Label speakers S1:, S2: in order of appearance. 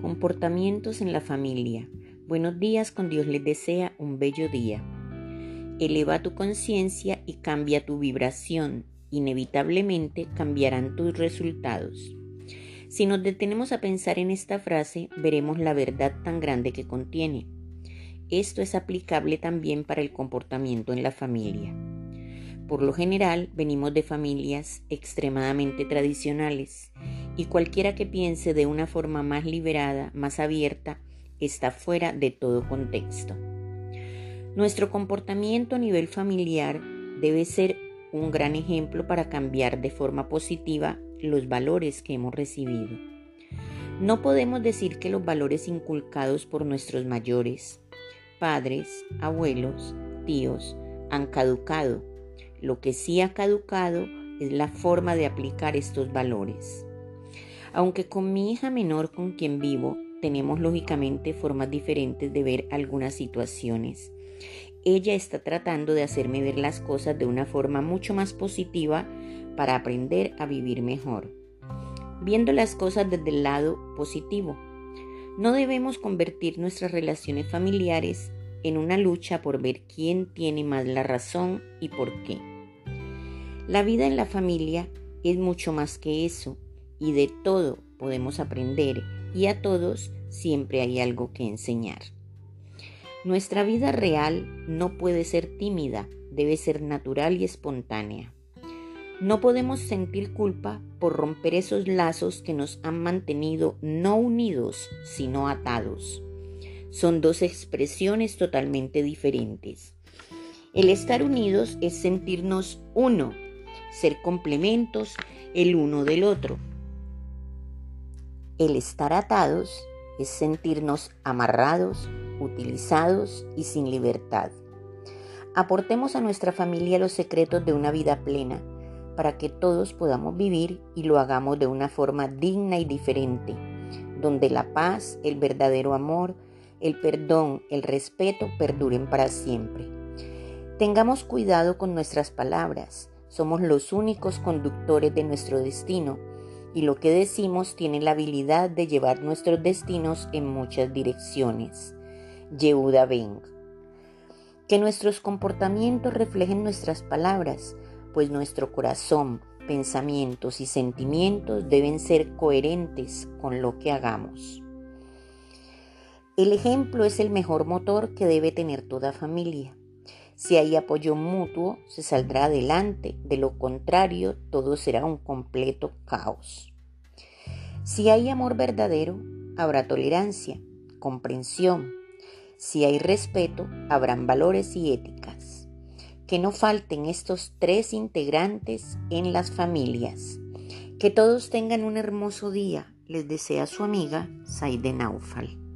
S1: Comportamientos en la familia. Buenos días, con Dios les desea un bello día. Eleva tu conciencia y cambia tu vibración. Inevitablemente cambiarán tus resultados. Si nos detenemos a pensar en esta frase, veremos la verdad tan grande que contiene. Esto es aplicable también para el comportamiento en la familia. Por lo general, venimos de familias extremadamente tradicionales y cualquiera que piense de una forma más liberada, más abierta, está fuera de todo contexto. Nuestro comportamiento a nivel familiar debe ser un gran ejemplo para cambiar de forma positiva los valores que hemos recibido. No podemos decir que los valores inculcados por nuestros mayores, padres, abuelos, tíos, han caducado. Lo que sí ha caducado es la forma de aplicar estos valores. Aunque con mi hija menor con quien vivo tenemos lógicamente formas diferentes de ver algunas situaciones. Ella está tratando de hacerme ver las cosas de una forma mucho más positiva para aprender a vivir mejor. Viendo las cosas desde el lado positivo. No debemos convertir nuestras relaciones familiares en una lucha por ver quién tiene más la razón y por qué. La vida en la familia es mucho más que eso y de todo podemos aprender y a todos siempre hay algo que enseñar. Nuestra vida real no puede ser tímida, debe ser natural y espontánea. No podemos sentir culpa por romper esos lazos que nos han mantenido no unidos, sino atados. Son dos expresiones totalmente diferentes. El estar unidos es sentirnos uno, ser complementos el uno del otro. El estar atados es sentirnos amarrados, utilizados y sin libertad. Aportemos a nuestra familia los secretos de una vida plena para que todos podamos vivir y lo hagamos de una forma digna y diferente, donde la paz, el verdadero amor, el perdón, el respeto perduren para siempre. Tengamos cuidado con nuestras palabras, somos los únicos conductores de nuestro destino y lo que decimos tiene la habilidad de llevar nuestros destinos en muchas direcciones. Yehuda Beng. Que nuestros comportamientos reflejen nuestras palabras, pues nuestro corazón, pensamientos y sentimientos deben ser coherentes con lo que hagamos. El ejemplo es el mejor motor que debe tener toda familia. Si hay apoyo mutuo, se saldrá adelante, de lo contrario, todo será un completo caos. Si hay amor verdadero, habrá tolerancia, comprensión. Si hay respeto, habrán valores y éticas. Que no falten estos tres integrantes en las familias. Que todos tengan un hermoso día, les desea su amiga Saide Naufal.